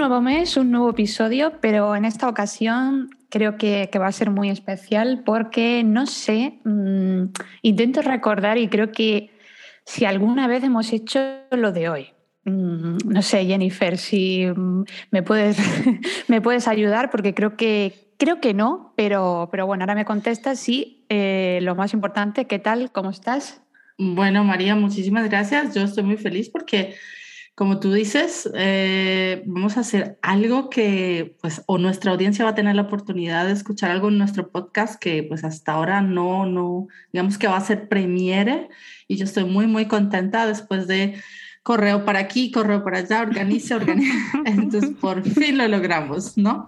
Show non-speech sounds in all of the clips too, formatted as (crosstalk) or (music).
nuevo mes, un nuevo episodio, pero en esta ocasión creo que, va a ser muy especial porque no sé, mm, intento recordar y creo que si alguna vez hemos hecho lo de hoy. Mm, no sé, Jennifer, si mm, me puedes, (laughs) me puedes ayudar porque creo que, creo que no, pero, pero bueno, ahora me contestas sí. Eh, lo más importante, ¿qué tal? ¿Cómo estás? Bueno, María, muchísimas gracias. Yo estoy muy feliz porque como tú dices, eh, vamos a hacer algo que, pues, o nuestra audiencia va a tener la oportunidad de escuchar algo en nuestro podcast que, pues, hasta ahora no, no, digamos que va a ser premiere y yo estoy muy, muy contenta después de correo para aquí, correo para allá, organice, organice. (laughs) Entonces, por fin lo logramos, ¿no?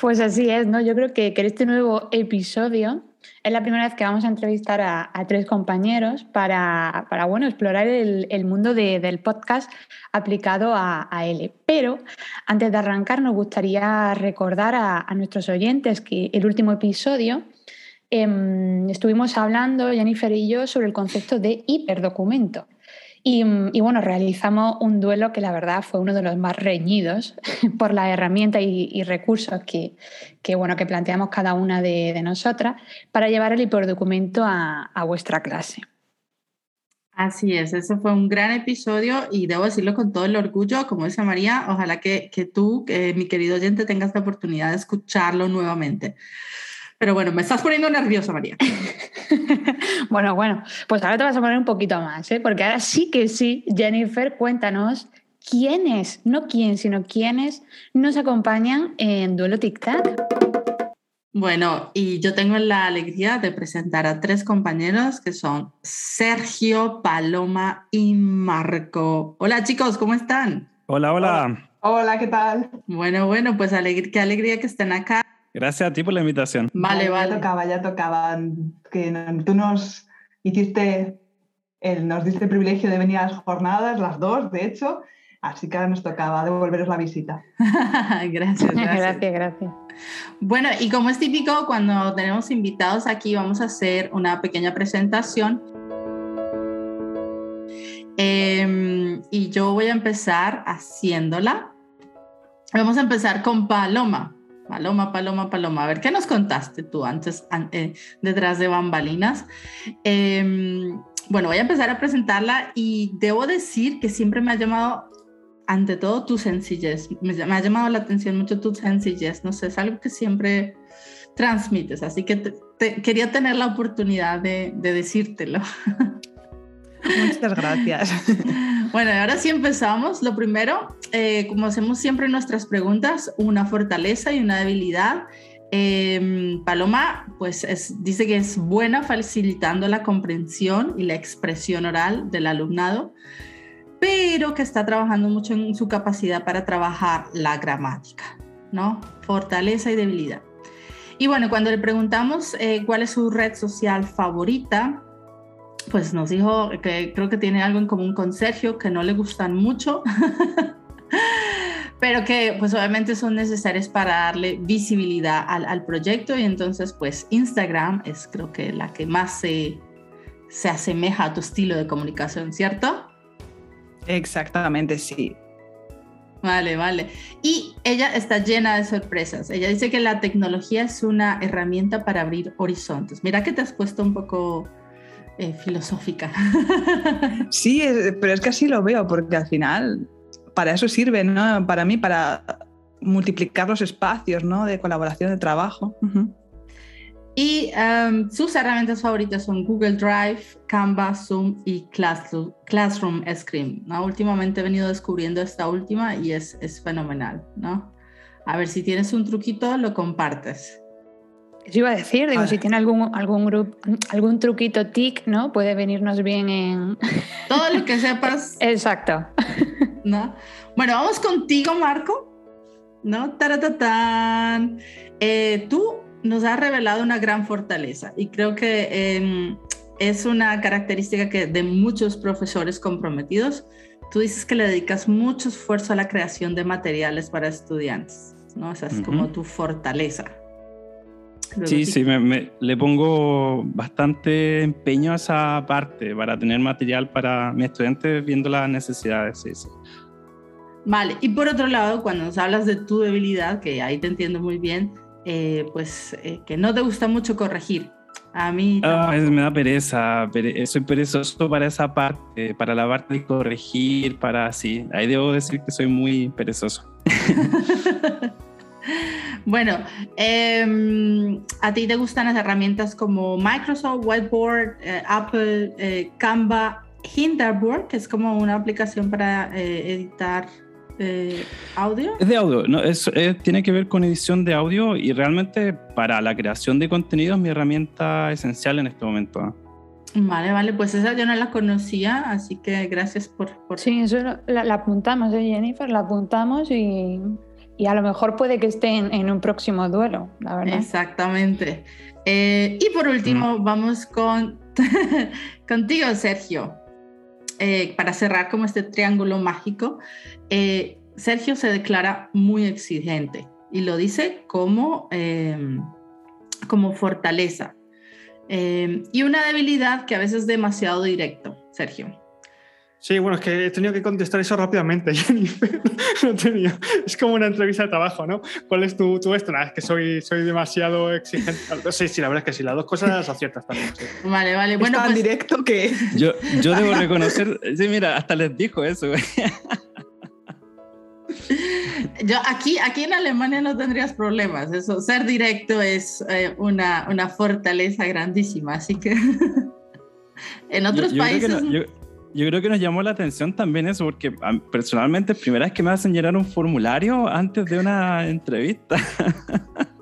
Pues así es, ¿no? Yo creo que, que este nuevo episodio es la primera vez que vamos a entrevistar a, tres compañeros para, bueno, explorar el, mundo del podcast aplicado a, L. Pero antes de arrancar, nos gustaría recordar a, nuestros oyentes que el último episodio em, estuvimos hablando, Jennifer y yo, sobre el concepto de hiperdocumento. Y, bueno, realizamos un duelo que la verdad fue uno de los más reñidos (laughs) por la herramienta y, recursos que, bueno, que planteamos cada una de, nosotras para llevar el hiperdocumento a, a vuestra clase. Así es, ese fue un gran episodio y debo decirlo con todo el orgullo, como dice María, ojalá que, que tú, mi querido oyente, tengas la oportunidad de escucharlo nuevamente. Pero bueno, me estás poniendo nerviosa, María. (laughs) bueno, bueno, pues ahora te vas a poner un poquito más, ¿eh? porque ahora sí que sí, Jennifer, cuéntanos quiénes, no quién, sino quiénes nos acompañan en Duelo Tic Tac. Bueno, y yo tengo la alegría de presentar a tres compañeros que son Sergio, Paloma y Marco. Hola chicos, ¿cómo están? Hola, hola. Hola, ¿qué tal? Bueno, bueno, pues qué alegría que estén acá. Gracias a ti por la invitación. Vale, vale. Ya tocaba, ya tocaba. Que tú nos hiciste, el, nos diste el privilegio de venir a las jornadas, las dos, de hecho. Así que ahora nos tocaba devolveros la visita. (laughs) gracias, gracias. gracias, gracias. Bueno, y como es típico, cuando tenemos invitados aquí, vamos a hacer una pequeña presentación. Em, y yo voy a empezar haciéndola. Vamos a empezar con Paloma. Paloma, Paloma, Paloma. A ver, ¿qué nos contaste tú antes, eh, detrás de bambalinas? Em, bueno, voy a empezar a presentarla y debo decir que siempre me ha llamado, ante todo, tu sencillez. Me, ha llamado la atención mucho tu sencillez. No sé, es algo que siempre transmites. Así que quería tener la oportunidad de, de decírtelo. Muchas gracias. (laughs) Bueno, ahora sí empezamos. Lo primero, eh, como hacemos siempre en nuestras preguntas, una fortaleza y una debilidad. Em, Paloma, pues dice que es buena facilitando la comprensión y la expresión oral del alumnado, pero que está trabajando mucho en su capacidad para trabajar la gramática, ¿no? Fortaleza y debilidad. Y bueno, cuando le preguntamos eh, cuál es su red social favorita, pues nos dijo que creo que tiene algo en común con Sergio, que no le gustan mucho, (laughs) pero que pues obviamente son necesarias para darle visibilidad al, proyecto y entonces pues Instagram es creo que la que más se, se asemeja a tu estilo de comunicación, ¿cierto? Exactamente, sí. Vale, vale. Y ella está llena de sorpresas. Ella dice que la tecnología es una herramienta para abrir horizontes. Mira que te has puesto un poco eh, filosófica. (laughs) Sí, pero es que así lo veo, porque al final para eso sirve, ¿no? Para mí, para multiplicar los espacios, ¿no? De colaboración de trabajo. Y em, sus herramientas favoritas son Google Drive, Canva, Zoom y Classroom, Classroom Screen. ¿no? Últimamente he venido descubriendo esta última y es, es fenomenal, ¿no? A ver, si tienes un truquito, lo compartes. Eso iba a decir, digo, si tiene algún, algún, grupo, algún truquito tic, ¿no? Puede venirnos bien en... (laughs) Todo lo que sepas. Exacto. (laughs) ¿No? Bueno, vamos contigo, Marco. ¿No? Taratatán. Eh, tú nos has revelado una gran fortaleza y creo que em, es una característica que de muchos profesores comprometidos. Tú dices que le dedicas mucho esfuerzo a la creación de materiales para estudiantes, ¿no? Esa es como tu fortaleza. Sí, sí, me, me, le pongo bastante empeño a esa parte para tener material para mis estudiantes viendo las necesidades. Sí, sí. Vale, y por otro lado, cuando nos hablas de tu debilidad, que ahí te entiendo muy bien, eh, pues eh, que no te gusta mucho corregir. A mí ah, me da pereza, pere soy perezoso para esa parte, para la parte de corregir, para así. Ahí debo decir que soy muy perezoso. (laughs) bueno, eh, ¿a ti te gustan las herramientas como Microsoft, Whiteboard, eh, Apple, eh, Canva, Hinderburg, que es como una aplicación para eh, editar eh, audio? Es de audio, no, es, tiene que ver con edición de audio y realmente para la creación de contenido es mi herramienta esencial en este momento. Vale, vale, pues esa yo no la conocía, así que gracias por... por... Sí, eso la, apuntamos, ¿eh, Jennifer? La apuntamos y, y, a lo mejor puede que esté en, en un próximo duelo, la verdad. Exactamente. Eh, y por último, mm. vamos con (laughs) contigo, Sergio. Eh, para cerrar como este triángulo mágico, eh, Sergio se declara muy exigente y lo dice como, eh, como fortaleza y una debilidad que a veces es demasiado directo, Sergio. Sí, bueno, es que he tenido que contestar eso rápidamente, (laughs) Jennifer. no tenía. Es como una entrevista de trabajo, ¿no? ¿Cuál es tu, tu esto? Nada, es que soy, soy demasiado exigente. (laughs) Sí, sí, la verdad es que sí, las dos cosas aciertas también. Sí. Vale, vale. Bueno, tan pues... directo que. (laughs) Yo, yo debo reconocer. Sí, mira, hasta les dijo eso, Yo aquí, aquí en Alemania no tendrías problemas. Eso, ser directo es eh, una, una fortaleza grandísima. Así que en otros yo, yo países. Yo creo que nos llamó la atención también eso, porque personalmente, primera vez que me hacen llenar un formulario antes de una entrevista. (laughs)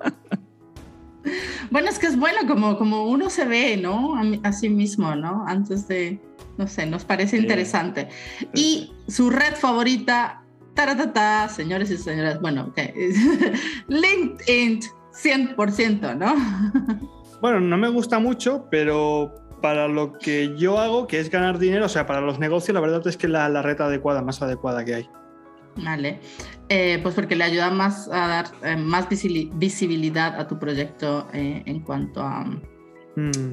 Bueno, es que es bueno como, como uno se ve, ¿no? A, sí mismo, ¿no? Antes de, no sé, nos parece interesante. Y su red favorita, taratata, señores y señoras, bueno, okay. (laughs) LinkedIn, 100%, ¿no? (laughs) Bueno, no me gusta mucho, pero para lo que yo hago, que es ganar dinero, o sea, para los negocios, la verdad es que la, la red adecuada, más adecuada que hay. Vale, eh, pues porque le ayuda más a dar eh, más visibilidad a tu proyecto eh, en cuanto a, mm.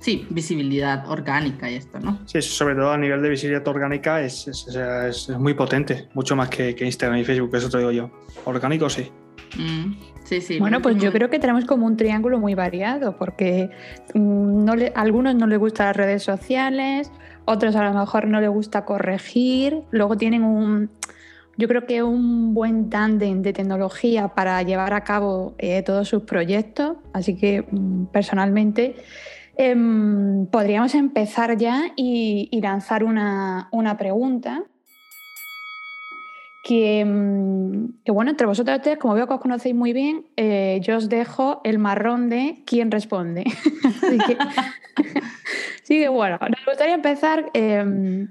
sí, visibilidad orgánica y esto, ¿no? Sí, sobre todo a nivel de visibilidad orgánica es, es, es, es muy potente, mucho más que, que, Instagram y Facebook, eso te digo yo. Orgánico sí. Mm. Sí, sí, bueno, pues yo creo que tenemos como un triángulo muy variado, porque mm, no le, a algunos no les gustan las redes sociales, otros a lo mejor no les gusta corregir, luego tienen un, yo creo que un buen tándem de tecnología para llevar a cabo eh, todos sus proyectos, así que mm, personalmente eh, podríamos empezar ya y, y lanzar una, una pregunta Mm, que, bueno, entre vosotros tres, como veo que os conocéis muy bien, eh, yo os dejo el marrón de quién responde. (laughs) Así que, (laughs) bueno, nos gustaría empezar eh,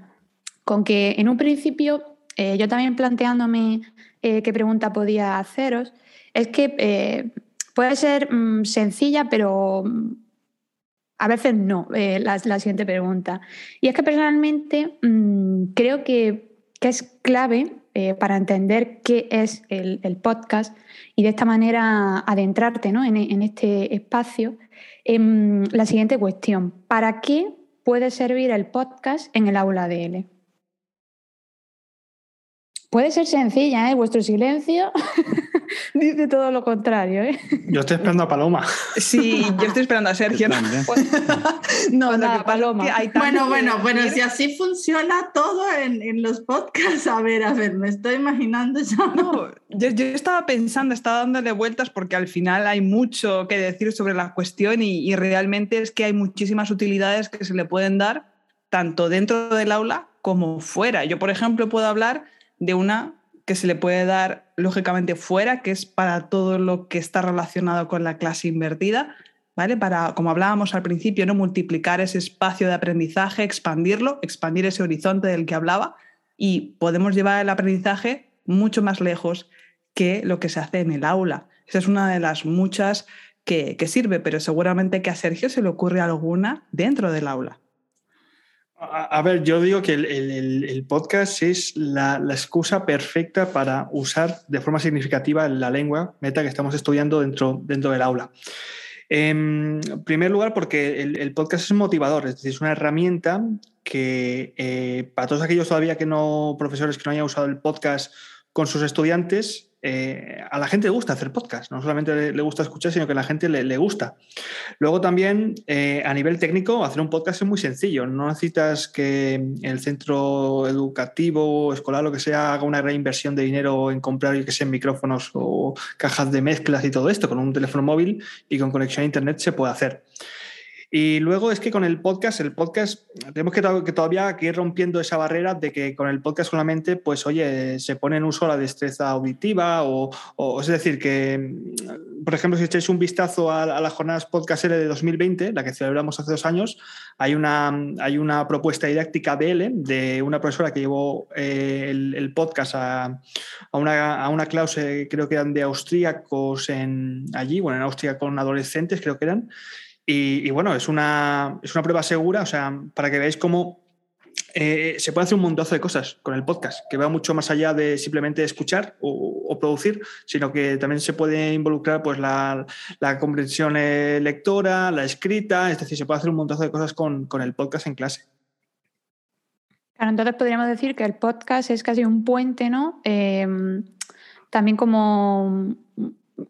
con que en un principio, eh, yo también planteándome eh, qué pregunta podía haceros, es que puede ser mmm, sencilla, pero mm, a veces no, la, siguiente pregunta. Y es que personalmente creo que, que es clave eh, para entender qué es el, podcast y de esta manera adentrarte ¿no? en, en, este espacio. Eh, la siguiente cuestión, ¿para qué puede servir el podcast en el aula de L? Puede ser sencilla, ¿eh? Vuestro silencio (laughs) (laughs) dice todo lo contrario, ¿eh? Yo estoy esperando a Paloma. Sí, yo estoy esperando a Sergio. (laughs) ¿no? No, nada, Paloma. bueno, bueno, bueno, si así funciona todo en, en, los podcasts, a ver, a ver, me estoy imaginando ya. No, yo, yo, estaba pensando, estaba dándole vueltas porque al final hay mucho que decir sobre la cuestión y, y realmente es que hay muchísimas utilidades que se le pueden dar tanto dentro del aula como fuera. Yo, por ejemplo, puedo hablar de una que se le puede dar lógicamente fuera, que es para todo lo que está relacionado con la clase invertida, ¿vale? Para, como hablábamos al principio, ¿no? multiplicar ese espacio de aprendizaje, expandirlo, expandir ese horizonte del que hablaba y podemos llevar el aprendizaje mucho más lejos que lo que se hace en el aula. Esa es una de las muchas que, que sirve, pero seguramente que a Sergio se le ocurre alguna dentro del aula. A, ver, yo digo que el, podcast es la, excusa perfecta para usar de forma significativa la lengua meta que estamos estudiando dentro, dentro del aula. En primer lugar, porque el, podcast es motivador, es decir, es una herramienta que eh, para todos aquellos todavía que no, profesores que no hayan usado el podcast con sus estudiantes, eh, a la gente le gusta hacer podcast, no solamente le, gusta escuchar, sino que a la gente le, gusta. Luego también, eh, a nivel técnico, hacer un podcast es muy sencillo. No necesitas que el centro educativo, escolar, lo que sea, haga una gran inversión de dinero en comprar, que micrófonos o cajas de mezclas y todo esto. Con un teléfono móvil y con conexión a Internet se puede hacer. Y luego es que con el podcast, el podcast, tenemos que, todavía ir rompiendo esa barrera de que con el podcast solamente, pues oye, se pone en uso la destreza auditiva o, es decir, que, por ejemplo, si echáis un vistazo a, las jornadas podcast de 2020, la que celebramos hace dos años, hay una, hay una propuesta didáctica BL de una profesora que llevó eh, el, podcast a, una, a una clase, creo que eran de austríacos en, allí, bueno, en Austria con adolescentes, creo que eran, y, bueno, es una, es una prueba segura, o sea, para que veáis cómo eh, se puede hacer un montazo de cosas con el podcast, que va mucho más allá de simplemente escuchar o, producir, sino que también se puede involucrar pues, la, la, comprensión eh, lectora, la escrita, es decir, se puede hacer un montazo de cosas con, con el podcast en clase. Claro, entonces podríamos decir que el podcast es casi un puente, ¿no? Eh, también como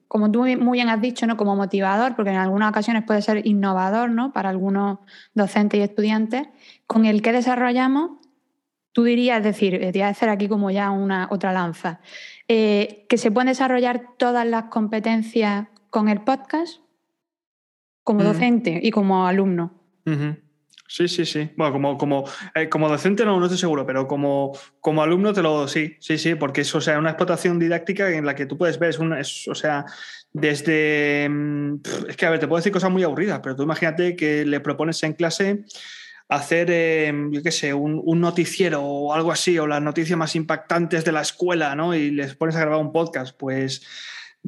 como tú muy bien has dicho, ¿no? como motivador, porque en algunas ocasiones puede ser innovador ¿no? para algunos docentes y estudiantes, con el que desarrollamos, tú dirías, es decir, eh, te voy a hacer aquí como ya una otra lanza, eh, que se pueden desarrollar todas las competencias con el podcast como docente y como alumno. Sí, sí, sí. Bueno, como, como, eh, como docente no, no estoy seguro, pero como, como alumno te lo sí, sí, sí, porque es sea, una explotación didáctica en la que tú puedes ver, es, una, es o sea, desde... Mm, es que, a ver, te puedo decir cosas muy aburridas, pero tú imagínate que le propones en clase hacer, em, yo qué sé, un, un, noticiero o algo así, o las noticias más impactantes de la escuela, ¿no? Y les pones a grabar un podcast, pues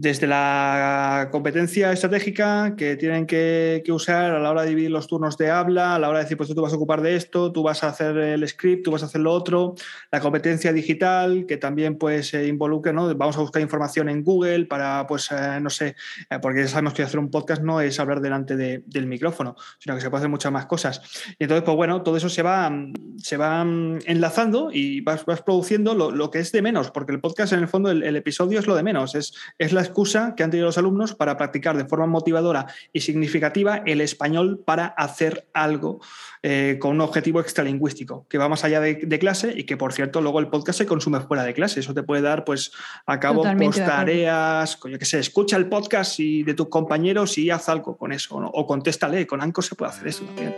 desde la competencia estratégica que tienen que, usar a la hora de dividir los turnos de habla, a la hora de decir, pues tú vas a ocupar de esto, tú vas a hacer el script, tú vas a hacer lo otro, la competencia digital, que también pues se involucre, ¿no? Vamos a buscar información en Google para, pues, eh, no sé, eh, porque ya sabemos que hacer un podcast no es hablar delante del micrófono, sino que se puede hacer muchas más cosas. Y entonces, pues bueno, todo eso se va, se va enlazando y vas, produciendo lo, que es de menos, porque el podcast en el fondo, el, episodio es lo de menos, es, es la excusa que han tenido los alumnos para practicar de forma motivadora y significativa el español para hacer algo eh, con un objetivo extralingüístico, que va más allá de, clase y que, por cierto, luego el podcast se consume fuera de clase. Eso te puede dar, pues, a cabo post tareas, yo que sé, escucha el podcast y de tus compañeros y haz algo con eso, o contéstale, con Anco se puede hacer eso también.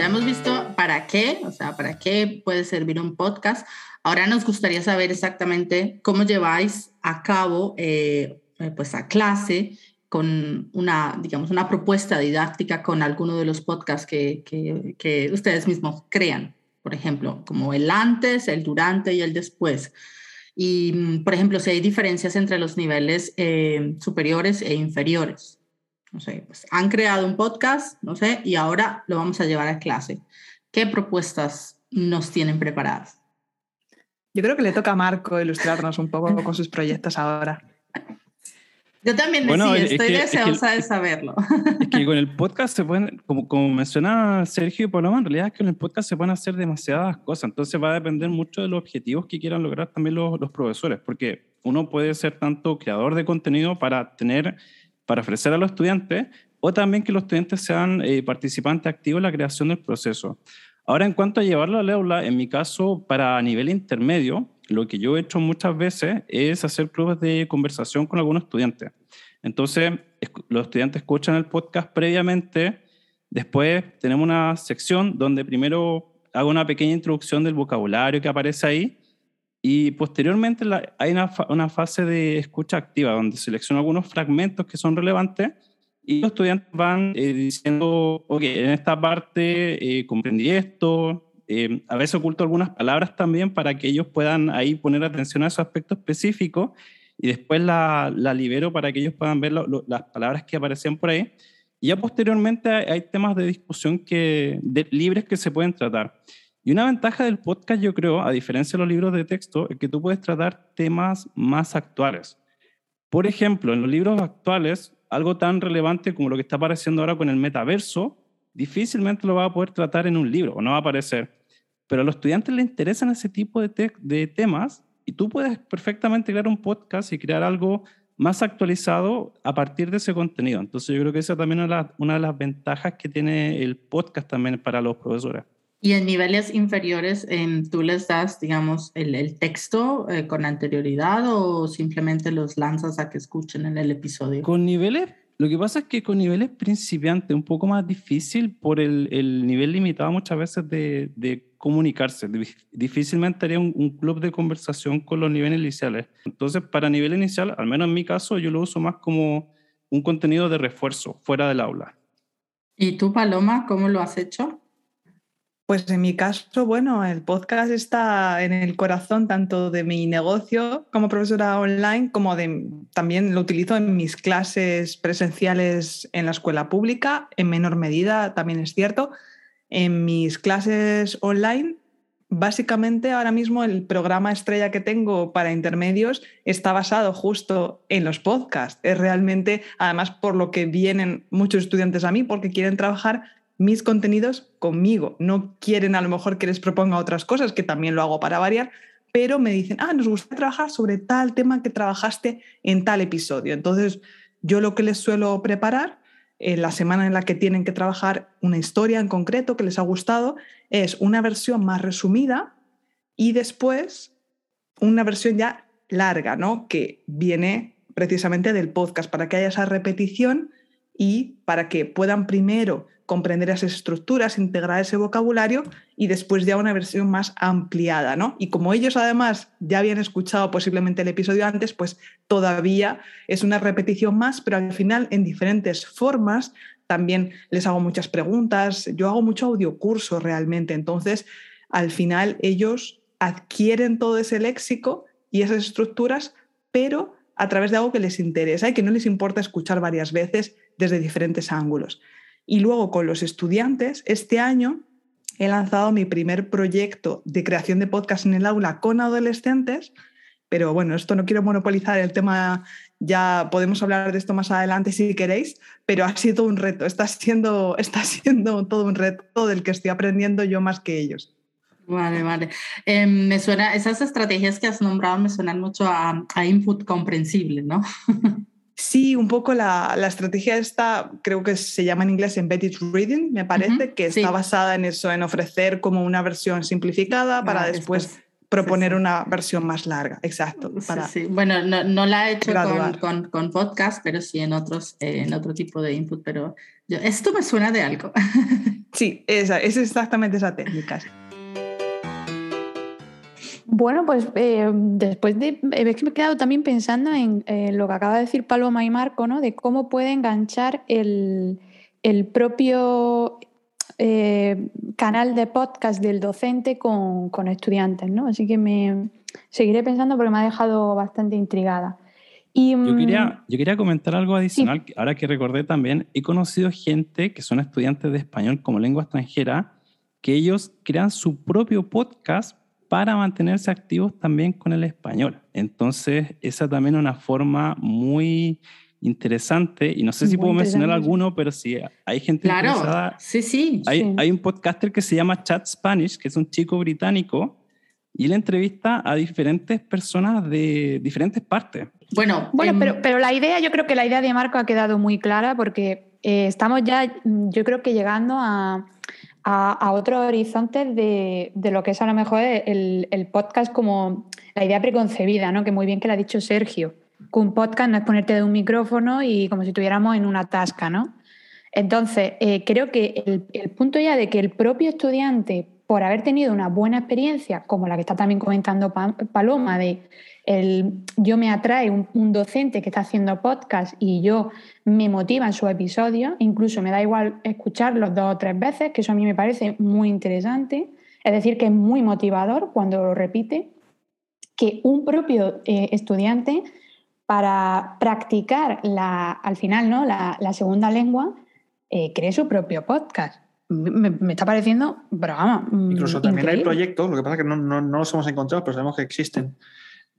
Ya hemos visto para qué, o sea, para qué puede servir un podcast. Ahora nos gustaría saber exactamente cómo lleváis a cabo, eh, eh, pues a clase con una, digamos, una propuesta didáctica con alguno de los podcasts que, que, ustedes mismos crean, por ejemplo, como el antes, el durante y el después. Y, mm, por ejemplo, si hay diferencias entre los niveles eh, superiores e inferiores. No sé, pues han creado un podcast, no sé, y ahora lo vamos a llevar a clase. ¿Qué propuestas nos tienen preparadas? Yo creo que le toca a Marco ilustrarnos un poco con sus proyectos ahora. Yo también bueno, estoy deseosa de saberlo. Es que con el podcast se pueden, como, como menciona Sergio y Paloma, en realidad es que con el podcast se pueden hacer demasiadas cosas, entonces va a depender mucho de los objetivos que quieran lograr también los, los profesores, porque uno puede ser tanto creador de contenido para tener, para ofrecer a los estudiantes, o también que los estudiantes sean eh, participantes activos en la creación del proceso. Ahora, en cuanto a llevarlo al aula, en mi caso, para nivel intermedio, lo que yo he hecho muchas veces es hacer clubes de conversación con algunos estudiantes. Entonces, los estudiantes escuchan el podcast previamente, después tenemos una sección donde primero hago una pequeña introducción del vocabulario que aparece ahí y posteriormente hay una, una fase de escucha activa donde selecciono algunos fragmentos que son relevantes y los estudiantes van eh, diciendo, ok, en esta parte eh, comprendí esto, eh, a veces oculto algunas palabras también para que ellos puedan ahí poner atención a esos aspectos específicos y después la, la libero para que ellos puedan ver las palabras que aparecían por ahí. Y ya posteriormente hay, temas de discusión que, libres que se pueden tratar. Y una ventaja del podcast, yo creo, a diferencia de los libros de texto, es que tú puedes tratar temas más actuales. Por ejemplo, en los libros actuales, algo tan relevante como lo que está apareciendo ahora con el metaverso, difícilmente lo va a poder tratar en un libro o no va a aparecer. Pero a los estudiantes les interesan ese tipo de, temas y tú puedes perfectamente crear un podcast y crear algo más actualizado a partir de ese contenido. Entonces yo creo que esa también es una de las ventajas que tiene el podcast también para los profesores. Y en niveles inferiores, ¿tú les das, digamos, el, texto eh, con anterioridad o simplemente los lanzas a que escuchen en el episodio? Con niveles, lo que pasa es que con niveles principiantes, un poco más difícil por el, el nivel limitado muchas veces de, de comunicarse. Difícilmente haría un, un, club de conversación con los niveles iniciales. Entonces, para nivel inicial, al menos en mi caso, yo lo uso más como un contenido de refuerzo fuera del aula. ¿Y tú, Paloma, cómo lo has hecho? Pues en mi caso, bueno, el podcast está en el corazón tanto de mi negocio como profesora online, como también lo utilizo en mis clases presenciales en la escuela pública, en menor medida, también es cierto. En mis clases online, básicamente ahora mismo el programa estrella que tengo para intermedios está basado justo en los podcasts. Es realmente, además, por lo que vienen muchos estudiantes a mí, porque quieren trabajar mis contenidos conmigo. No quieren a lo mejor que les proponga otras cosas, que también lo hago para variar, pero me dicen, ah, nos gusta trabajar sobre tal tema que trabajaste en tal episodio. Entonces, yo lo que les suelo preparar en la semana en la que tienen que trabajar una historia en concreto que les ha gustado es una versión más resumida y después una versión ya larga, ¿no? Que viene precisamente del podcast para que haya esa repetición y para que puedan primero comprender esas estructuras, integrar ese vocabulario y después ya una versión más ampliada, ¿no? Y como ellos además ya habían escuchado posiblemente el episodio antes, pues todavía es una repetición más, pero al final en diferentes formas. También les hago muchas preguntas, yo hago mucho audiocurso realmente, entonces al final ellos adquieren todo ese léxico y esas estructuras, pero a través de algo que les interesa y que no les importa escuchar varias veces desde diferentes ángulos. Y luego con los estudiantes, este año he lanzado mi primer proyecto de creación de podcast en el aula con adolescentes, pero bueno, esto no quiero monopolizar el tema, ya podemos hablar de esto más adelante si queréis, pero ha sido un reto, está siendo, está siendo todo un reto del que estoy aprendiendo yo más que ellos. Vale, vale. Em, me suena, esas estrategias que has nombrado me suenan mucho a, a input comprensible, ¿no? (laughs) Sí, un poco la, estrategia esta, creo que se llama en inglés embedded reading, me parece, que está basada en eso, en ofrecer como una versión simplificada para después, proponer una versión más larga. Exacto. Para bueno, no, la he hecho con, con, podcast, pero sí en, otros, eh, en otro tipo de input, pero esto me suena de algo. sí, esa, es exactamente esa técnica. Bueno, pues eh, después de. Eh, que me he quedado también pensando en eh, lo que acaba de decir Paloma y Marco, ¿no? De cómo puede enganchar el, propio canal de podcast del docente con, estudiantes, ¿no? Así que me seguiré pensando porque me ha dejado bastante intrigada. Y, yo, quería, mm, yo quería comentar algo adicional, ahora que recordé también, he conocido gente que son estudiantes de español como lengua extranjera, que ellos crean su propio podcast para mantenerse activos también con el español. Entonces, esa también es una forma muy interesante, y no sé si puedo mencionar alguno, pero sí, hay gente claro, interesada. Sí, sí hay, hay un podcaster que se llama Chat Spanish, que es un chico británico, y él entrevista a diferentes personas de diferentes partes. Bueno, bueno pero, pero la idea, yo creo que la idea de Marco ha quedado muy clara porque eh, estamos ya, yo creo que llegando a, a, otros horizontes de, lo que es a lo mejor el, podcast como la idea preconcebida, ¿no? que muy bien que lo ha dicho Sergio. Que un podcast no es ponerte de un micrófono y como si estuviéramos en una tasca, ¿no? Entonces, eh, creo que el, el, punto ya de que el propio estudiante, por haber tenido una buena experiencia, como la que está también comentando Paloma, de el, yo me atrae un, docente que está haciendo podcast y yo me motiva en su episodio, incluso me da igual escucharlos dos o tres veces, que eso a mí me parece muy interesante, es decir, que es muy motivador cuando lo repite, que un propio eh, estudiante para practicar la, al final ¿no? la, segunda lengua eh, cree su propio podcast. Me, me está pareciendo, pero vamos. mm, Incluso también hay increíble. proyectos, lo que pasa es que no, no, no los hemos encontrado, pero sabemos que existen,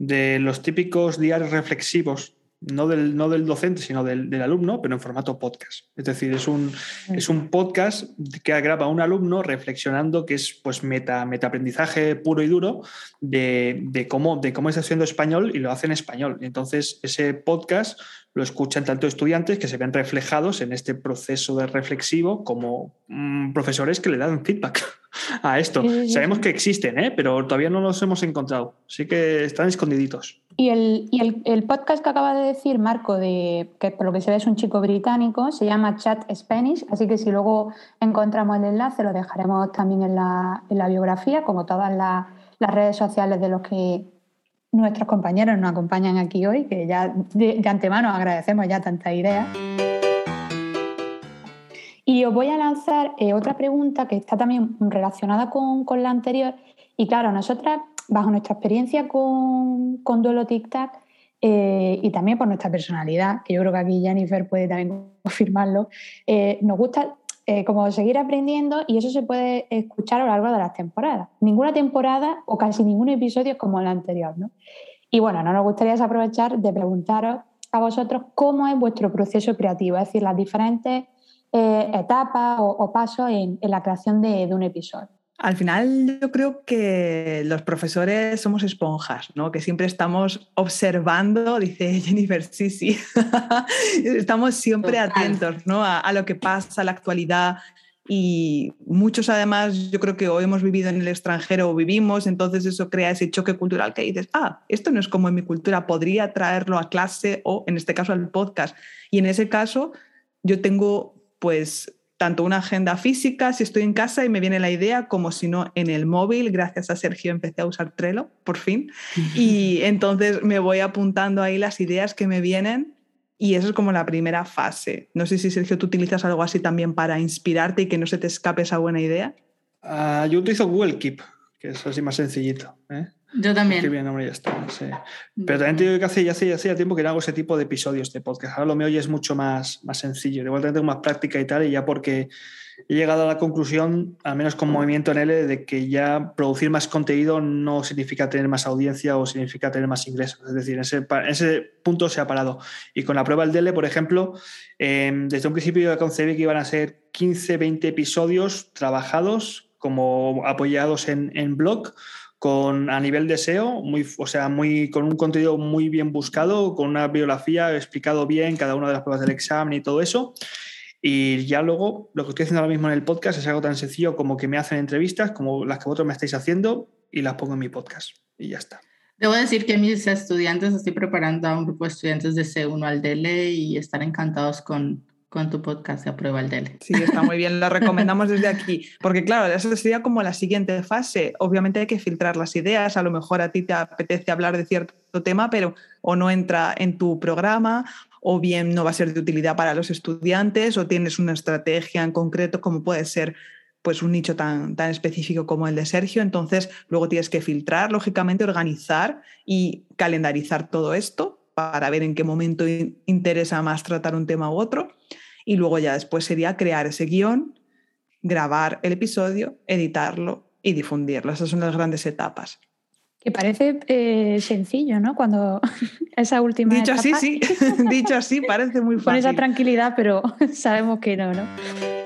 de los típicos diarios reflexivos, no del, no del docente, sino del, del alumno, pero en formato podcast. Es decir, es un, es un podcast que graba un alumno reflexionando, que es pues meta, metaaprendizaje puro y duro de, de cómo, de cómo está haciendo español y lo hace en español. Entonces, ese podcast lo escuchan tanto estudiantes que se ven reflejados en este proceso de reflexivo como mm, profesores que le dan feedback (laughs) (laughs) a esto. Sí, sí, sí, Sabemos que existen, ¿eh? pero todavía no los hemos encontrado. Sí que están escondiditos. Y, el, y el, el podcast que acaba de decir Marco, de, que por lo que se ve es un chico británico, se llama Chat Spanish, así que si luego encontramos el enlace lo dejaremos también en la, en la biografía, como todas la- las redes sociales de los que nuestros compañeros nos acompañan aquí hoy, que ya de, de antemano agradecemos ya tantas ideas. Y os voy a lanzar eh, otra pregunta que está también relacionada con, con la anterior. Y claro, nosotras, bajo nuestra experiencia con, con Duelo Tic Tac eh, y también por nuestra personalidad, que yo creo que aquí Jennifer puede también (laughs) confirmarlo, eh, nos gusta como seguir aprendiendo y eso se puede escuchar a lo largo de las temporadas. Ninguna temporada o casi ningún episodio es como la anterior, ¿no? Y bueno, no nos gustaría aprovechar de preguntaros a vosotros cómo es vuestro proceso creativo, es decir, las diferentes eh, etapas o, o pasos en, en la creación de, de un episodio. Al final yo creo que los profesores somos esponjas, ¿no? Que siempre estamos observando, dice (laughs) Jennifer, sí, sí. (laughs) estamos siempre Total. atentos, ¿no? A, a lo que pasa, a la actualidad. Y muchos además, yo creo que o hemos vivido en el extranjero o vivimos, entonces eso crea ese choque cultural que dices, ah, esto no es como en mi cultura, podría traerlo a clase o en este caso al podcast. Y en ese caso yo tengo pues tanto una agenda física si estoy en casa y me viene la idea, como si no en el móvil. Gracias a Sergio empecé a usar Trello, por fin. Y entonces me voy apuntando ahí las ideas que me vienen y eso es como la primera fase. No sé si Sergio tú utilizas algo así también para inspirarte y que no se te escape esa buena idea. Ah, yo utilizo Google Keep, que es así más sencillito. ¿eh? Yo también. Escribí el nombre y ya está. sí. Pero también te digo que hace, ya hace, ya hace tiempo que no hago ese tipo de episodios de podcast. Ahora lo mío ya es mucho más, más sencillo. Igual también tengo más práctica y tal, y ya porque he llegado a la conclusión, al menos con Movimiento en L, de que ya producir más contenido no significa tener más audiencia o significa tener más ingresos. Es decir, en ese, en ese punto se ha parado. Y con la prueba del DL, por ejemplo, eh, desde un principio concebí que iban a ser 15, 20 episodios trabajados, como apoyados en, en blog, con a nivel de SEO, muy, o sea, muy, con un contenido muy bien buscado, con una biografía explicado bien, cada una de las pruebas del examen y todo eso. Y ya luego, lo que estoy haciendo ahora mismo en el podcast es algo tan sencillo como que me hacen entrevistas, como las que vosotros me estáis haciendo, y las pongo en mi podcast. Y ya está. Debo decir que mis estudiantes, estoy preparando a un grupo de estudiantes de C1 al DELE y están encantados con, con tu podcast Aprueba el DELE. Sí, está muy bien, lo recomendamos desde aquí. Porque claro, eso sería como la siguiente fase. Obviamente hay que filtrar las ideas, a lo mejor a ti te apetece hablar de cierto tema, pero o no entra en tu programa, o bien no va a ser de utilidad para los estudiantes, o tienes una estrategia en concreto como puede ser pues un nicho tan, tan específico como el de Sergio. Entonces, luego tienes que filtrar, lógicamente, organizar y calendarizar todo esto para ver en qué momento in- interesa más tratar un tema u otro. Y luego ya después sería crear ese guion, grabar el episodio, editarlo y difundirlo. Esas son las grandes etapas. Que parece eh, sencillo, ¿no? Cuando (laughs) esa última Dicho así, sí. (laughs) Dicho así, parece muy Con esa fácil. tranquilidad, pero (laughs) sabemos que no, ¿no?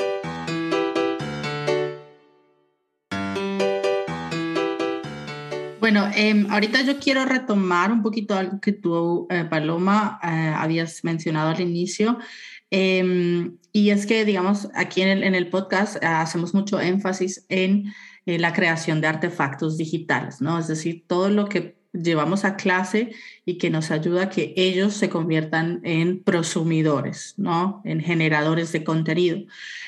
Bueno, em, ahorita yo quiero retomar un poquito algo que tú, eh, Paloma, eh, habías mencionado al inicio. Em, y es que, digamos, aquí en el, en el podcast eh, hacemos mucho énfasis en eh, la creación de artefactos digitales, ¿no? Es decir, todo lo que llevamos a clase y que nos ayuda a que ellos se conviertan en prosumidores, ¿no? En generadores de contenido.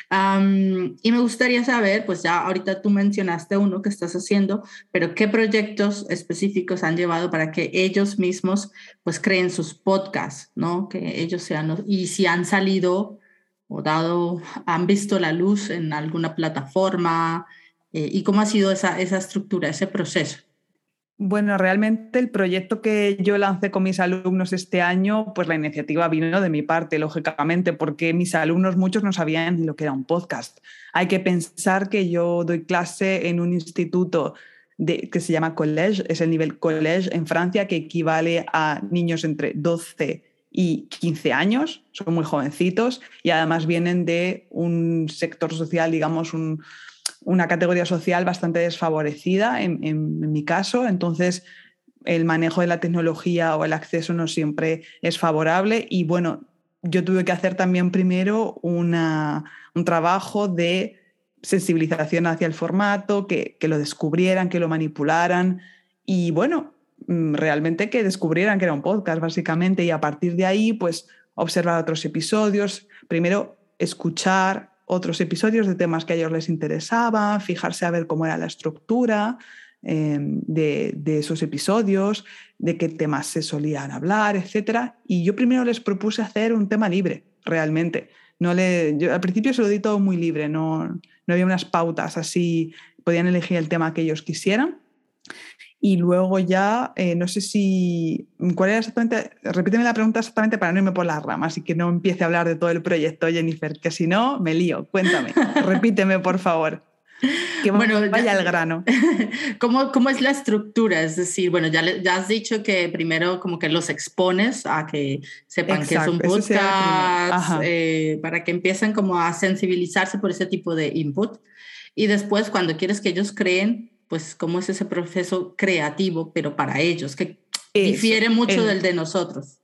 Y me gustaría saber, pues ya ahorita tú mencionaste uno que estás haciendo, pero qué proyectos específicos han llevado para que ellos mismos pues creen sus podcasts, ¿no? Que ellos sean, y si han salido o dado, han visto la luz en alguna plataforma, eh, y cómo ha sido esa, esa estructura, ese proceso. Bueno, realmente el proyecto que yo lancé con mis alumnos este año, pues la iniciativa vino de mi parte, lógicamente, porque mis alumnos muchos no sabían lo que era un podcast. Hay que pensar que yo doy clase en un instituto de, que se llama collège, es el nivel collège en Francia, que equivale a niños entre 12 y 15 años, son muy jovencitos y además vienen de un sector social, digamos, un, una categoría social bastante desfavorecida en, mi caso, entonces el manejo de la tecnología o el acceso no siempre es favorable. Y bueno, yo tuve que hacer también primero un trabajo de sensibilización hacia el formato, que, que, lo descubrieran, que lo manipularan. Y bueno, mm, realmente que descubrieran que era un podcast básicamente. Y a partir de ahí pues observar otros episodios, primero escuchar, otros episodios de temas que a ellos les interesaban, fijarse a ver cómo era la estructura em, de, esos episodios, de qué temas se solían hablar, etc. Y yo primero les propuse hacer un tema libre, realmente. No le, al principio se lo di todo muy libre, no, no había unas pautas así, podían elegir el tema que ellos quisieran. Y luego ya, eh, no sé si, ¿cuál era exactamente? Repíteme la pregunta exactamente para no irme por las ramas y que no empiece a hablar de todo el proyecto, Jennifer, que si no, me lío. Cuéntame, (laughs) repíteme, por favor. Que bueno, vaya al grano. (laughs) ¿Cómo, ¿Cómo es la estructura? Es decir, bueno, ya, ya has dicho que primero como que los expones a que sepan que es un podcast, eh, para que empiecen como a sensibilizarse por ese tipo de input. Y después, cuando quieres que ellos creen, pues cómo es ese proceso creativo, pero para ellos, que difiere mucho del de nosotros.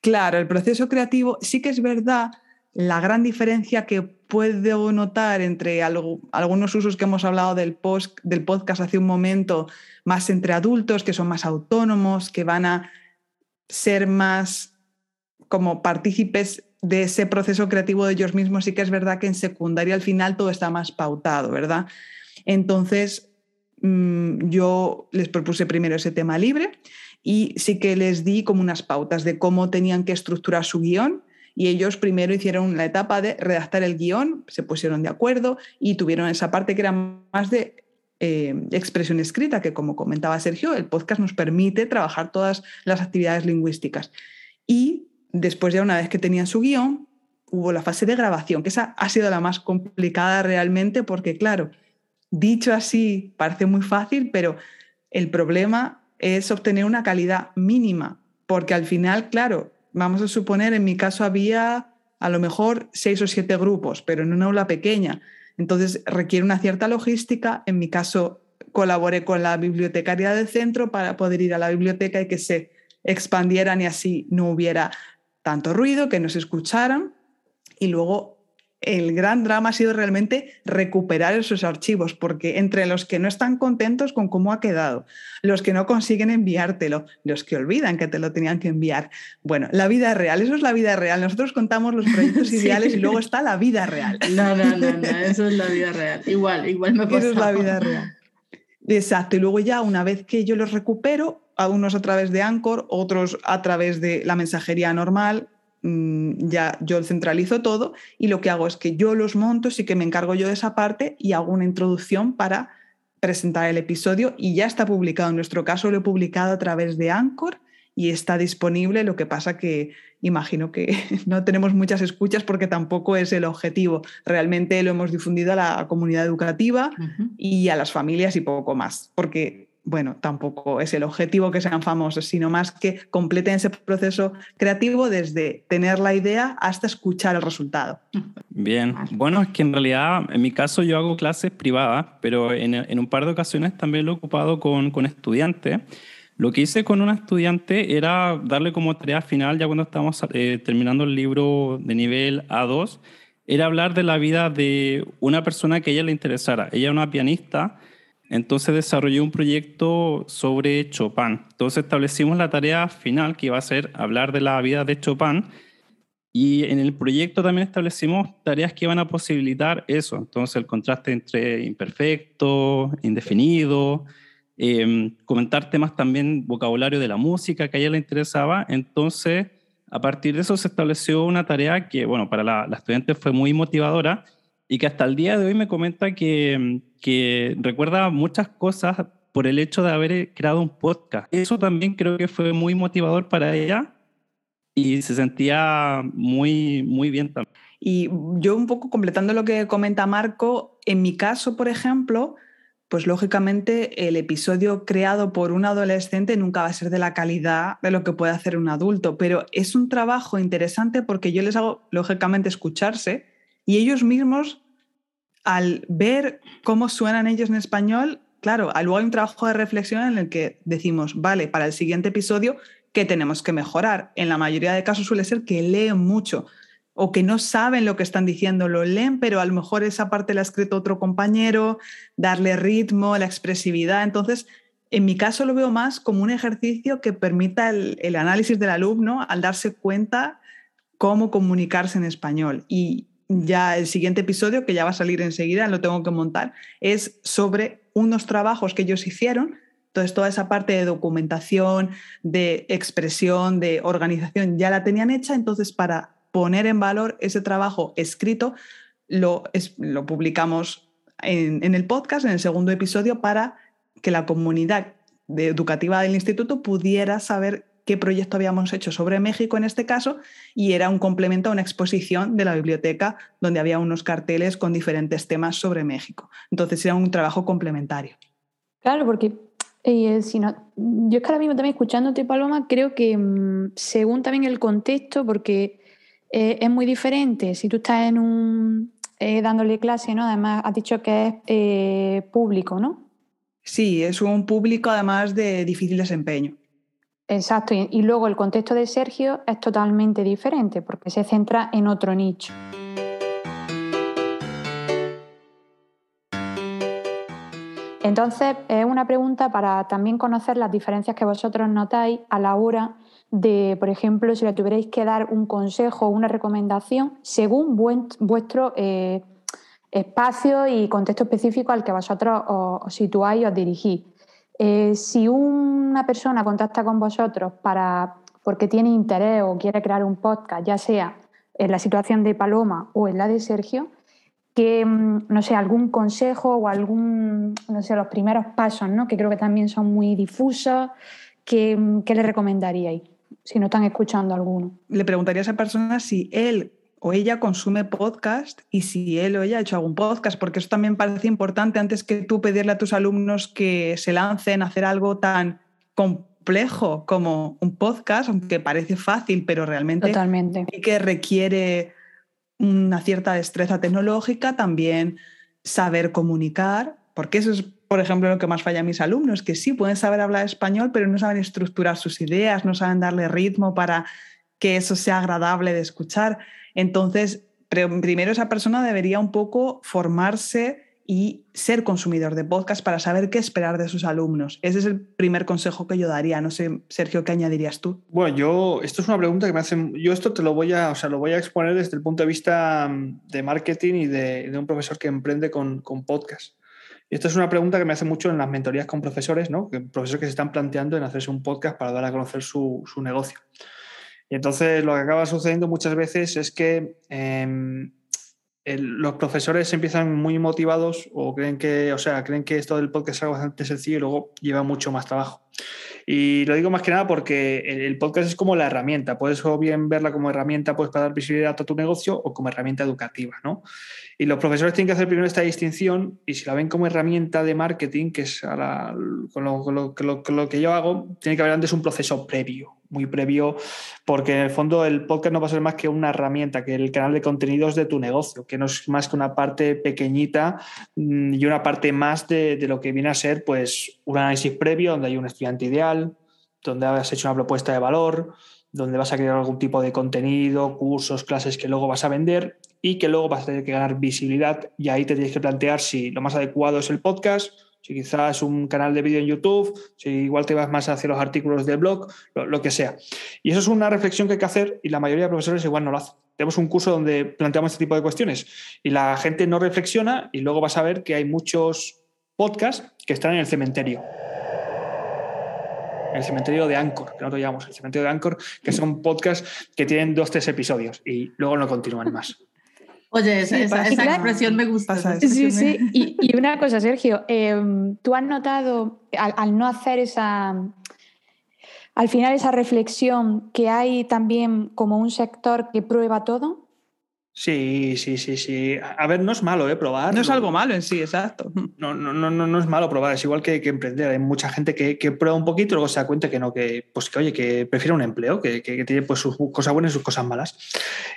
Claro, el proceso creativo sí que es verdad, la gran diferencia que puedo notar entre algunos usos que hemos hablado del, post, del podcast hace un momento, más entre adultos, que son más autónomos, que van a ser más como partícipes de ese proceso creativo de ellos mismos, sí que es verdad que en secundaria al final todo está más pautado, ¿verdad? Entonces, yo les propuse primero ese tema libre y sí que les di como unas pautas de cómo tenían que estructurar su guion y ellos primero hicieron la etapa de redactar el guion, se pusieron de acuerdo y tuvieron esa parte que era más de eh, expresión escrita, que como comentaba Sergio, el podcast nos permite trabajar todas las actividades lingüísticas. Y después ya una vez que tenían su guion, hubo la fase de grabación, que esa ha sido la más complicada realmente porque, claro, Dicho así, parece muy fácil, pero el problema es obtener una calidad mínima, porque al final, claro, vamos a suponer, en mi caso había a lo mejor seis o siete grupos, pero en una aula pequeña. Entonces requiere una cierta logística. En mi caso, colaboré con la bibliotecaria del centro para poder ir a la biblioteca y que se expandieran y así no hubiera tanto ruido, que no se escucharan. Y luego el gran drama ha sido realmente recuperar esos archivos, porque entre los que no están contentos con cómo ha quedado, los que no consiguen enviártelo, los que olvidan que te lo tenían que enviar. Bueno, la vida real, eso es la vida real. Nosotros contamos los proyectos (laughs) ideales y luego está la vida real. (laughs) No, no, no, no, eso es la vida real. Igual, igual me pasa. Eso es la vida real. Exacto, y luego ya una vez que yo los recupero, a unos a través de Anchor, otros a través de la mensajería normal, ya yo centralizo todo y lo que hago es que yo los monto, sí que me encargo yo de esa parte y hago una introducción para presentar el episodio y ya está publicado. En nuestro caso lo he publicado a través de Anchor y está disponible, lo que pasa que imagino que (laughs) no tenemos muchas escuchas porque tampoco es el objetivo. Realmente lo hemos difundido a la comunidad educativa y a las familias y poco más, porque bueno, tampoco es el objetivo que sean famosos, sino más que completen ese proceso creativo desde tener la idea hasta escuchar el resultado. Bien, bueno, es que en realidad en mi caso yo hago clases privadas, pero en, un par de ocasiones también lo he ocupado con, con estudiantes. Lo que hice con una estudiante era darle como tarea final, ya cuando estábamos eh, terminando el libro de nivel A2, era hablar de la vida de una persona que a ella le interesara. Ella es una pianista entonces desarrolló un proyecto sobre Chopin. Entonces establecimos la tarea final que iba a ser hablar de la vida de Chopin y en el proyecto también establecimos tareas que iban a posibilitar eso. Entonces el contraste entre imperfecto, indefinido, em, comentar temas también vocabulario de la música que a ella le interesaba. Entonces a partir de eso se estableció una tarea que, bueno, para la estudiante fue muy motivadora y que hasta el día de hoy me comenta que, que recuerda muchas cosas por el hecho de haber creado un podcast. Eso también creo que fue muy motivador para ella y se sentía muy, muy bien también. Y yo un poco completando lo que comenta Marco, en mi caso, por ejemplo, pues lógicamente el episodio creado por un adolescente nunca va a ser de la calidad de lo que puede hacer un adulto, pero es un trabajo interesante porque yo les hago, lógicamente, escucharse y ellos mismos, al ver cómo suenan ellos en español, claro, luego hay un trabajo de reflexión en el que decimos, vale, para el siguiente episodio, ¿qué tenemos que mejorar? En la mayoría de casos suele ser que leen mucho o que no saben lo que están diciendo, lo leen, pero a lo mejor esa parte la ha escrito otro compañero, darle ritmo, la expresividad. Entonces, en mi caso lo veo más como un ejercicio que permita el, el análisis del alumno al darse cuenta cómo comunicarse en español. Y ya el siguiente episodio, que ya va a salir enseguida, lo tengo que montar, es sobre unos trabajos que ellos hicieron. Entonces, toda esa parte de documentación, de expresión, de organización, ya la tenían hecha. Entonces, para poner en valor ese trabajo escrito, lo, lo publicamos en, en, el podcast, en el segundo episodio, para que la comunidad educativa del instituto pudiera saber qué proyecto habíamos hecho sobre México en este caso, y era un complemento a una exposición de la biblioteca donde había unos carteles con diferentes temas sobre México. Entonces era un trabajo complementario. Claro, porque eh, si no, yo es que ahora mismo también escuchándote, Paloma, creo que mmm, según también el contexto, porque eh, es muy diferente si tú estás en un eh, dándole clase, ¿no? Además, has dicho que es público, ¿no? Sí, es un público además de difícil desempeño. Exacto, y, luego el contexto de Sergio es totalmente diferente porque se centra en otro nicho. Entonces, es una pregunta para también conocer las diferencias que vosotros notáis a la hora de, por ejemplo, si le tuvierais que dar un consejo o una recomendación según vuestro eh, espacio y contexto específico al que vosotros os, os situáis y os dirigís. Eh, si una persona contacta con vosotros para, porque tiene interés o quiere crear un podcast, ya sea en la situación de Paloma o en la de Sergio, que, no sé, algún consejo o algún, no sé, los primeros pasos, ¿no? que creo que también son muy difusos, ¿qué, qué le recomendaríais? si no están escuchando alguno. Le preguntaría a esa persona si él o ella consume podcast y si él o ella ha hecho algún podcast, porque eso también parece importante antes que tú pedirle a tus alumnos que se lancen a hacer algo tan complejo como un podcast, aunque parece fácil, pero realmente Totalmente. y que requiere una cierta destreza tecnológica, también saber comunicar, porque eso es por ejemplo, lo que más falla a mis alumnos, que sí pueden saber hablar español, pero no saben estructurar sus ideas, no saben darle ritmo para que eso sea agradable de escuchar. Entonces, primero esa persona debería un poco formarse y ser consumidor de podcast para saber qué esperar de sus alumnos. Ese es el primer consejo que yo daría. No sé, Sergio, ¿qué añadirías tú? Bueno, yo, esto es una pregunta que me hacen, yo esto te lo voy a, o sea, lo voy a exponer desde el punto de vista de marketing y de, un profesor que emprende con, con podcast. Y esta es una pregunta que me hace mucho en las mentorías con profesores, ¿no? Profesores que se están planteando en hacerse un podcast para dar a conocer su, su negocio. Y entonces lo que acaba sucediendo muchas veces es que el, los profesores empiezan muy motivados o creen que, o sea, creen que esto del podcast es algo bastante sencillo y luego lleva mucho más trabajo. Y lo digo más que nada porque el podcast es como la herramienta. Puedes o bien verla como herramienta pues, para dar visibilidad a tu negocio o como herramienta educativa. ¿no? Y los profesores tienen que hacer primero esta distinción y si la ven como herramienta de marketing, que es con, lo, que yo hago, tiene que haber antes un proceso previo, muy previo, porque en el fondo el podcast no va a ser más que una herramienta, que el canal de contenidos de tu negocio, que no es más que una parte pequeñita mm, y una parte más de, de lo que viene a ser pues, un análisis previo donde hay un estudiante ideal, donde has hecho una propuesta de valor, donde vas a crear algún tipo de contenido, cursos, clases que luego vas a vender y que luego vas a tener que ganar visibilidad y ahí te tienes que plantear si lo más adecuado es el podcast, si quizás un canal de vídeo en YouTube, si igual te vas más hacia los artículos de blog, lo, lo, que sea. Y eso es una reflexión que hay que hacer y la mayoría de profesores igual no lo hacen. Tenemos un curso donde planteamos este tipo de cuestiones y la gente no reflexiona y luego vas a ver que hay muchos podcasts que están en el cementerio el cementerio de Anchor, que nosotros llamamos el cementerio de Anchor, que son podcasts que tienen dos, tres episodios y luego no continúan más. Oye, esa, Sí, esa- pasa- esa claro. expresión me gusta. Sí, sí. me- Y, y una cosa, Sergio, em, ¿tú has notado al, al no hacer esa, al final esa reflexión, que hay también como un sector que prueba todo? Sí, sí, sí, sí. A ver, no es malo, ¿eh? Probar. No es algo malo en sí, exacto. No, no, no, no, no es malo probar, es igual que, que emprender. Hay mucha gente que, que prueba un poquito y luego se da cuenta que no, que, pues que oye, que prefiere un empleo, que, que- tiene pues sus cosas buenas y sus cosas malas.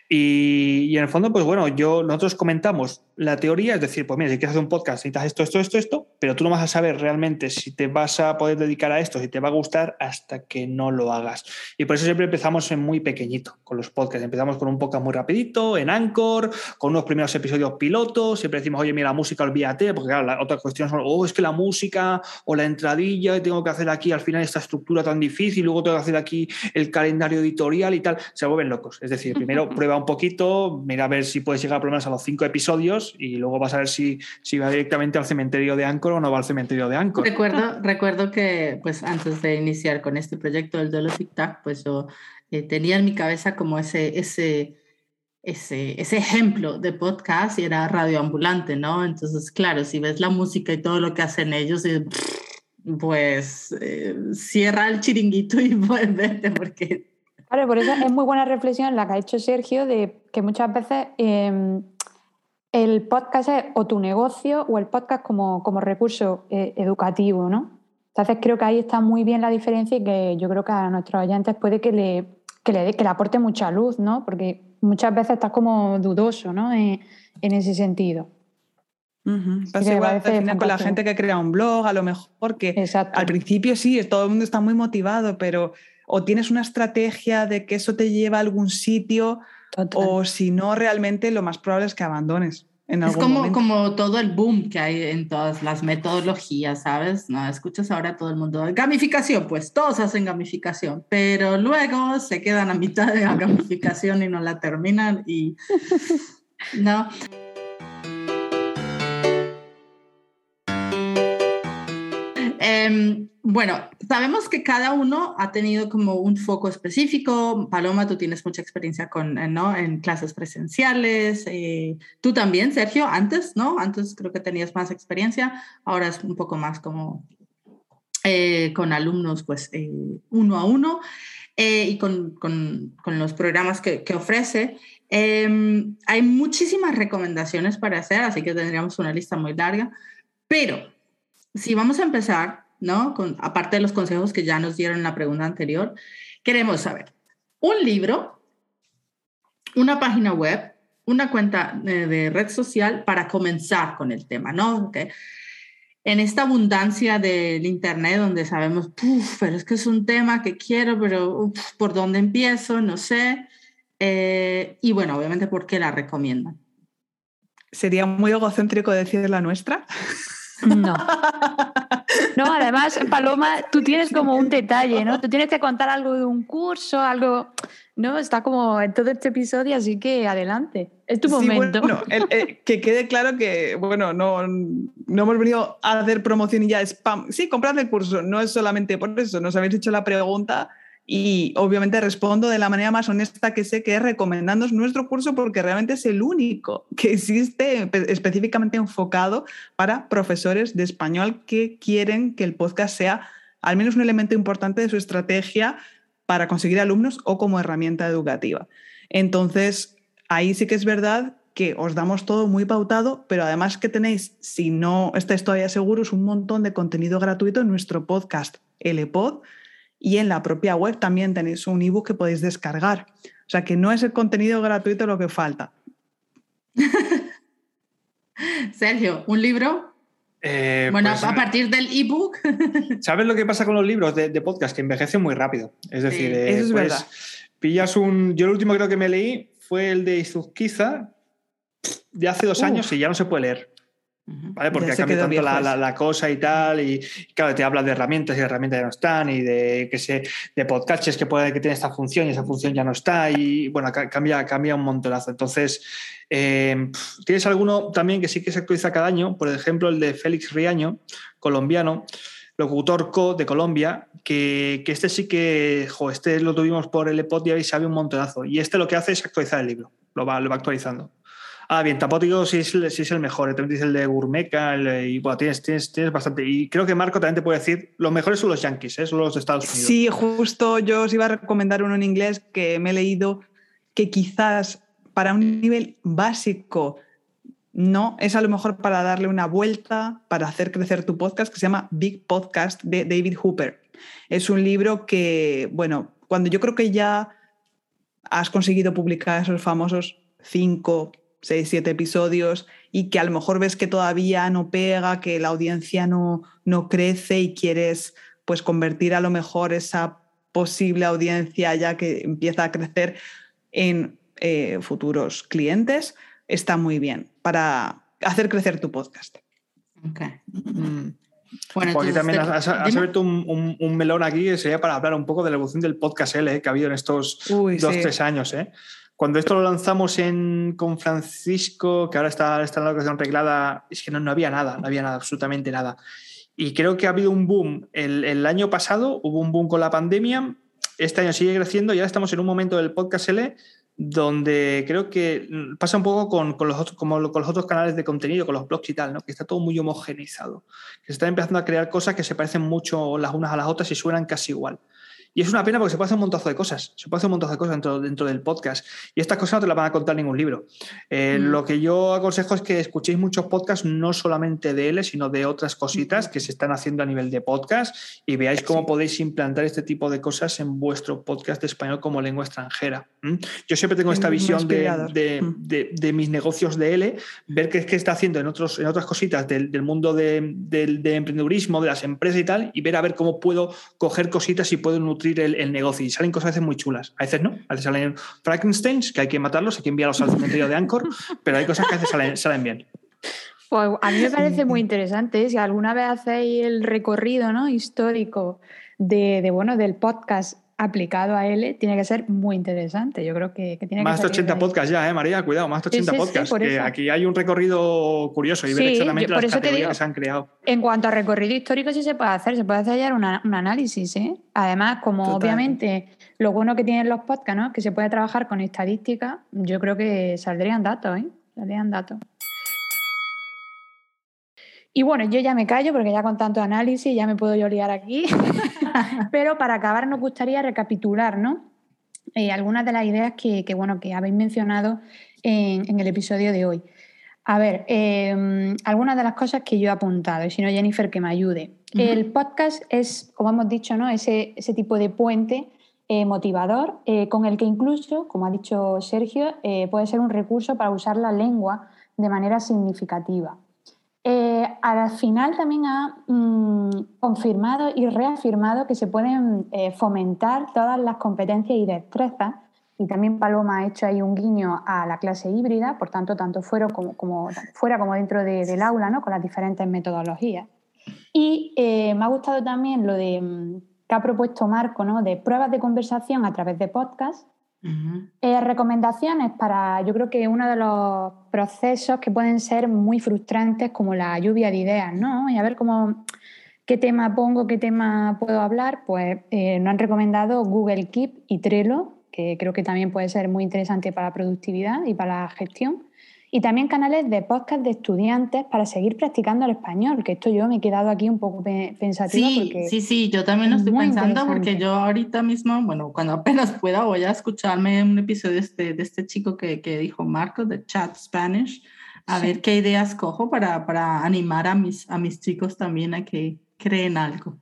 Y, y en el fondo, pues bueno, yo, nosotros comentamos la teoría, es decir, pues mira, si quieres hacer un podcast, necesitas esto, esto, esto, esto, pero tú no vas a saber realmente si te vas a poder dedicar a esto, si te va a gustar, hasta que no lo hagas. Y por eso siempre empezamos en muy pequeñito con los podcasts. Empezamos con un podcast muy rapidito, en Anchor, con unos primeros episodios pilotos. Siempre decimos, oye, mira, la música, olvídate, porque claro, la otra cuestión son, oh, es que la música o la entradilla, tengo que hacer aquí al final esta estructura tan difícil, luego tengo que hacer aquí el calendario editorial y tal. Se vuelven locos. Es decir, primero (laughs) prueba un poquito, mira a ver si puedes llegar por lo menos a los cinco episodios y luego vas a ver si, si va directamente al cementerio de Anchor o no va al cementerio de Anchor. Recuerdo, (laughs) recuerdo que pues antes de iniciar con este proyecto del Dolo Tic Tac, pues yo eh, tenía en mi cabeza como ese, ese, ese, ese ejemplo de podcast y era radioambulante, ¿no? Entonces, claro, si ves la música y todo lo que hacen ellos, eh, pues eh, cierra el chiringuito y (laughs) puedes verte porque... Claro, por eso es muy buena reflexión la que ha hecho Sergio de que muchas veces em, el podcast es o tu negocio o el podcast como, como recurso eh, educativo, ¿no? Entonces creo que ahí está muy bien la diferencia y que yo creo que a nuestros oyentes puede que le, que le, que le aporte mucha luz, ¿no? Porque muchas veces estás como dudoso, ¿no? En, en ese sentido. Ujú. Pasa igual al final con la gente que crea un blog, a lo mejor que Exacto. al principio sí, todo el mundo está muy motivado, pero o tienes una estrategia de que eso te lleva a algún sitio, Total. o si no, realmente lo más probable es que abandones. En Es algún como, momento. como todo el boom que hay en todas las metodologías, ¿sabes? No, escuchas ahora todo el mundo, gamificación, pues todos hacen gamificación, pero luego se quedan a mitad de la (laughs) gamificación y no la terminan y... No. Em, bueno, sabemos que cada uno ha tenido como un foco específico. Paloma, tú tienes mucha experiencia con, eh, ¿no? en clases presenciales. eh, tú también, Sergio, antes, ¿no? Antes creo que tenías más experiencia. Ahora es un poco más como eh, con alumnos, pues eh, uno a uno y con, con, con, los programas que, que ofrece. Eh, hay muchísimas recomendaciones para hacer, así que tendríamos una lista muy larga. Pero si vamos a empezar, ¿no? Aparte de los consejos que ya nos dieron en la pregunta anterior, queremos saber un libro, una página web, una cuenta de, de red social para comenzar con el tema, ¿no? Okay. En esta abundancia del Internet donde sabemos, pero es que es un tema que quiero, pero ¿por dónde empiezo? No sé. Eh, y bueno, obviamente, ¿por qué la recomiendan? ¿Sería muy egocéntrico decir la nuestra? (laughs) No. No, además, Paloma, tú tienes como un detalle, ¿no? Tú tienes que contar algo de un curso, algo, ¿no? Está como en todo este episodio, así que adelante. Es tu sí, momento. Bueno, el, el, que quede claro que, bueno, no, no hemos venido a hacer promoción y ya spam. Sí, comprad el curso, no es solamente por eso, nos habéis hecho la pregunta y obviamente respondo de la manera más honesta que sé, que es nuestro curso porque realmente es el único que existe específicamente enfocado para profesores de español que quieren que el podcast sea al menos un elemento importante de su estrategia para conseguir alumnos o como herramienta educativa. Entonces, ahí sí que es verdad que os damos todo muy pautado, pero además que tenéis, si no estáis todavía seguros, un montón de contenido gratuito en nuestro podcast LPod y en la propia web también tenéis un ebook que podéis descargar. O sea que no es el contenido gratuito lo que falta. (laughs) Sergio, ¿un libro? Eh, bueno, pues, a partir del ebook. (laughs) ¿Sabes lo que pasa con los libros de, de, podcast? Que envejecen muy rápido. Es decir, sí, eh, es pues, verdad. pillas un. Yo el último creo que me leí fue el de Izuzquiza de hace dos Uf. años y ya no se puede leer. ¿Vale? Porque ha cambiado tanto la, la, la, cosa y tal, y, y, claro, te hablas de herramientas y herramientas ya no están, y de que se, de podcasts que puede que tiene esta función y esa función ya no está, y bueno, cambia, cambia un montonazo. Entonces, eh, tienes alguno también que sí que se actualiza cada año, por ejemplo, el de Félix Riaño, colombiano, locutor co de Colombia, que, que este sí que, jo, este lo tuvimos por el EPOD y sabe un montonazo. Y este lo que hace es actualizar el libro, lo va, lo va actualizando. Ah, bien, tampoco digo si es, el mejor. También dice el de Gourmeca y bueno, tienes, tienes, tienes bastante. Y creo que Marco también te puede decir, los mejores son los Yankees, ¿eh? son los de Estados Unidos. Sí, justo yo os iba a recomendar uno en inglés que me he leído que quizás para un nivel básico no, es a lo mejor para darle una vuelta, para hacer crecer tu podcast, que se llama Big Podcast de David Hooper. Es un libro que, bueno, cuando yo creo que ya has conseguido publicar esos famosos cinco, seis, siete episodios y que a lo mejor ves que todavía no pega, que la audiencia no, no crece y quieres pues convertir a lo mejor esa posible audiencia ya que empieza a crecer en eh, futuros clientes, está muy bien para hacer crecer tu podcast. Ok. Mm. Bueno, Porque entonces, también has, has abierto un, un- un melón aquí que sería para hablar un poco de la evolución del podcast L eh, que ha habido en estos Uy, dos, sí. tres años. ¿eh? Cuando esto lo lanzamos en, con Francisco, que ahora está, está en la locación arreglada, es que no, no había nada, no había nada, absolutamente nada. Y creo que ha habido un boom. El, el año pasado hubo un boom con la pandemia, este año sigue creciendo y ahora estamos en un momento del podcast L donde creo que pasa un poco con, con los otros, como con los otros canales de contenido, con los blogs y tal, ¿no? que está todo muy homogeneizado, que se están empezando a crear cosas que se parecen mucho las unas a las otras y suenan casi igual. Y es una pena porque se puede hacer un montazo de cosas, se puede hacer un montazo de cosas dentro, dentro del podcast. Y estas cosas no te las van a contar ningún libro. Eh, Mm. Lo que yo aconsejo es que escuchéis muchos podcasts, no solamente de él, sino de otras cositas que se están haciendo a nivel de podcast y veáis cómo podéis implantar este tipo de cosas en vuestro podcast de español como lengua extranjera. Yo siempre tengo esta visión de, Mm. de- de mis negocios de L, ver qué, qué está haciendo en, otros, en otras cositas del, del mundo de, del- de emprendedurismo, de las empresas y tal, y ver a ver cómo puedo coger cositas y puedo nutrir el, el negocio. Y salen cosas a veces muy chulas. A veces no. A veces salen Frankensteins, que hay que matarlos, hay que enviarlos al cementerio de Anchor, (laughs) pero hay cosas que a veces salen, salen bien. Pues a mí me parece muy interesante. ¿eh? Si alguna vez hacéis el recorrido ¿no? histórico de, de, bueno, del podcast aplicado a L, tiene que ser muy interesante. Yo creo que, que tiene Más de que salir 80 ahí. podcasts ya, ¿eh, María? Cuidado, más de Sí, 80 sí, sí, podcasts. que eso. aquí hay un recorrido curioso y ver Sí, exactamente yo las categorías digo. que se han creado. En cuanto a recorrido histórico, sí se puede hacer, se puede hacer ya una- un análisis. ¿eh? Además, como Total. obviamente lo bueno que tienen los podcasts, ¿no? que se puede trabajar con estadística, yo creo que saldrían datos, ¿eh? Saldrían datos. Y bueno, yo ya me callo porque ya con tanto análisis ya me puedo yo liar aquí. (laughs) Pero para acabar nos gustaría recapitular, ¿no? Eh, algunas de las ideas que, que, bueno, que habéis mencionado en, en el episodio de hoy. A ver, eh, algunas de las cosas que yo he apuntado, y si no, Jennifer, que me ayude. El podcast es, como hemos dicho, ¿no? ese, ese tipo de puente eh, motivador eh, con el que incluso, como ha dicho Sergio, puede ser un recurso para usar la lengua de manera significativa. Eh, al final también ha mm, confirmado y reafirmado que se pueden eh, fomentar todas las competencias y destrezas. Y también Paloma ha hecho ahí un guiño a la clase híbrida, por tanto, tanto fuera como, fuera como dentro de- del aula, ¿no? con las diferentes metodologías. Y eh, me ha gustado también lo de, mm, que ha propuesto Marco, ¿no? de pruebas de conversación a través de podcast, Eh, recomendaciones para, yo creo que uno de los procesos que pueden ser muy frustrantes como la lluvia de ideas, ¿no? Y a ver cómo, qué tema pongo, qué tema puedo hablar, pues eh, nos han recomendado Google Keep y Trello, que creo que también puede ser muy interesante para la productividad y para la gestión. Y también canales de podcast de estudiantes para seguir practicando el español, que esto yo me he quedado aquí un poco pe- pensativa Sí, porque... sí, sí, yo también lo es estoy pensando porque yo ahorita mismo, bueno, cuando apenas pueda voy a escucharme un episodio de este, de este chico que, que dijo Marco de Chat Spanish, a Sí. ver qué ideas cojo para, para animar a mis, a mis chicos también a que creen algo.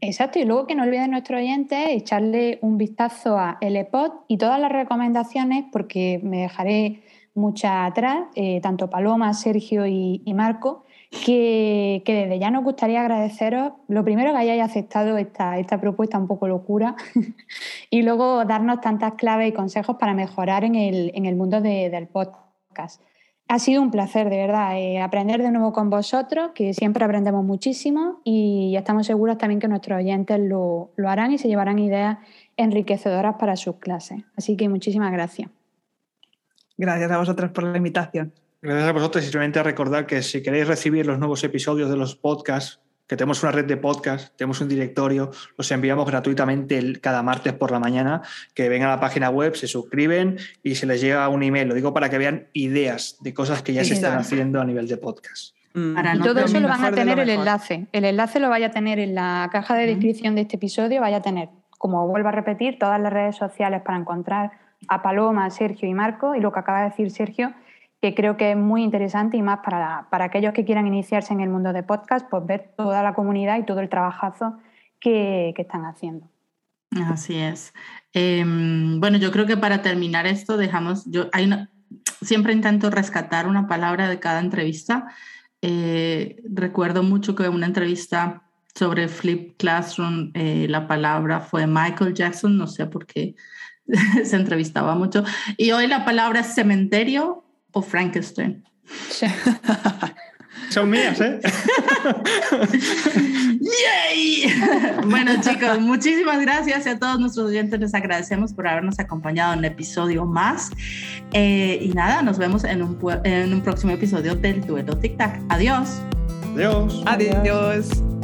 Exacto, y luego que no olviden nuestros oyentes echarle un vistazo a LPod y todas las recomendaciones, porque me dejaré muchas atrás, eh, tanto Paloma, Sergio y, Marco, que, que desde ya nos gustaría agradeceros, lo primero que hayáis aceptado esta, esta propuesta un poco locura, (laughs) y luego darnos tantas claves y consejos para mejorar en el, en el mundo de- del podcast. Ha sido un placer, de verdad, eh, aprender de nuevo con vosotros, que siempre aprendemos muchísimo y estamos seguros también que nuestros oyentes lo, lo harán y se llevarán ideas enriquecedoras para sus clases. Así que muchísimas gracias. Gracias a vosotros por la invitación. Gracias a vosotros y simplemente recordar que si queréis recibir los nuevos episodios de los podcasts que tenemos una red de podcast, tenemos un directorio, los enviamos gratuitamente cada martes por la mañana, que vengan a la página web, se suscriben y se les llega un email. Lo digo para que vean ideas de cosas que ya se están haciendo a nivel de podcast. Mm. y todo eso lo van a tener el enlace. El enlace lo vaya a tener en la caja de descripción de este episodio, vaya a tener, como vuelvo a repetir, todas las redes sociales para encontrar a Paloma, Sergio y Marco y lo que acaba de decir Sergio, que creo que es muy interesante y más para, para aquellos que quieran iniciarse en el mundo de podcast, pues ver toda la comunidad y todo el trabajazo que, que están haciendo. Así es. Em, bueno, yo creo que para terminar esto dejamos, yo hay siempre intento rescatar una palabra de cada entrevista. Eh, recuerdo mucho que una entrevista sobre Flip Classroom, eh, la palabra fue Michael Jackson, no sé por qué (laughs) se entrevistaba mucho. Y hoy la palabra es cementerio o Frankenstein. (laughs) Son mías, ¿eh? (laughs) ¡Yay! bueno, chicos, muchísimas gracias a todos nuestros oyentes les agradecemos por habernos acompañado en un episodio más. Eh, y nada, nos vemos en un, en un próximo episodio del Duelo Tic Tac. Adiós. Adiós. Adiós.